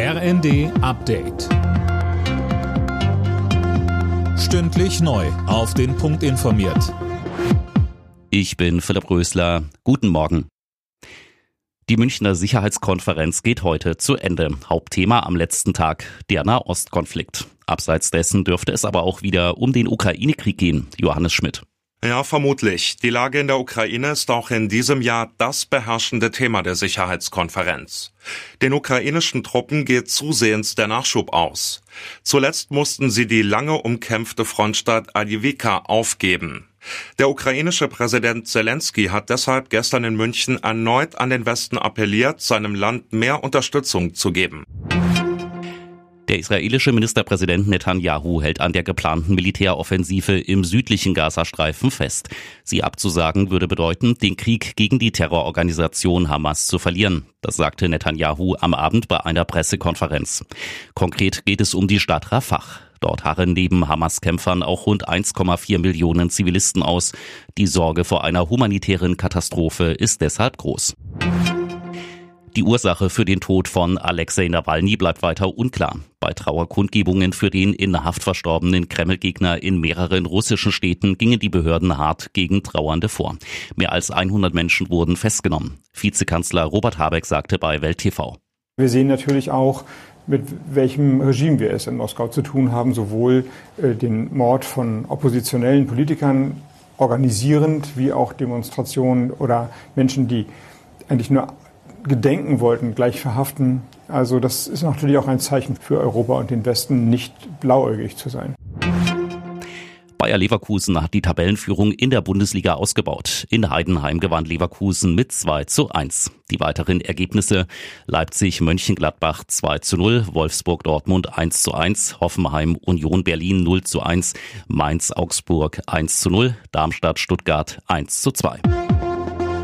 RND Update. Stündlich neu. Auf den Punkt informiert. Ich bin Philipp Rösler. Guten Morgen. Die Münchner Sicherheitskonferenz geht heute zu Ende. Hauptthema am letzten Tag der Nahostkonflikt. Abseits dessen dürfte es aber auch wieder um den Ukraine-Krieg gehen. Johannes Schmidt. Ja, vermutlich. Die Lage in der Ukraine ist auch in diesem Jahr das beherrschende Thema der Sicherheitskonferenz. Den ukrainischen Truppen geht zusehends der Nachschub aus. Zuletzt mussten sie die lange umkämpfte Frontstadt Adivika aufgeben. Der ukrainische Präsident Zelensky hat deshalb gestern in München erneut an den Westen appelliert, seinem Land mehr Unterstützung zu geben. Der israelische Ministerpräsident Netanyahu hält an der geplanten Militäroffensive im südlichen Gazastreifen fest. Sie abzusagen würde bedeuten, den Krieg gegen die Terrororganisation Hamas zu verlieren. Das sagte Netanyahu am Abend bei einer Pressekonferenz. Konkret geht es um die Stadt Rafah. Dort harren neben Hamas-Kämpfern auch rund 1,4 Millionen Zivilisten aus. Die Sorge vor einer humanitären Katastrophe ist deshalb groß. Die Ursache für den Tod von Alexei Nawalny bleibt weiter unklar. Bei Trauerkundgebungen für den in Haft verstorbenen Kreml-Gegner in mehreren russischen Städten gingen die Behörden hart gegen Trauernde vor. Mehr als 100 Menschen wurden festgenommen. Vizekanzler Robert Habeck sagte bei Welt TV. Wir sehen natürlich auch, mit welchem Regime wir es in Moskau zu tun haben, sowohl äh, den Mord von oppositionellen Politikern organisierend, wie auch Demonstrationen oder Menschen, die eigentlich nur gedenken wollten, gleich verhaften. Also das ist natürlich auch ein Zeichen für Europa und den Westen, nicht blauäugig zu sein. Bayer Leverkusen hat die Tabellenführung in der Bundesliga ausgebaut. In Heidenheim gewann Leverkusen mit 2 zu 1. Die weiteren Ergebnisse Leipzig Mönchengladbach 2 zu 0, Wolfsburg Dortmund 1 zu 1, Hoffenheim Union Berlin 0 zu 1, Mainz Augsburg 1 zu 0, Darmstadt Stuttgart 1 zu 2.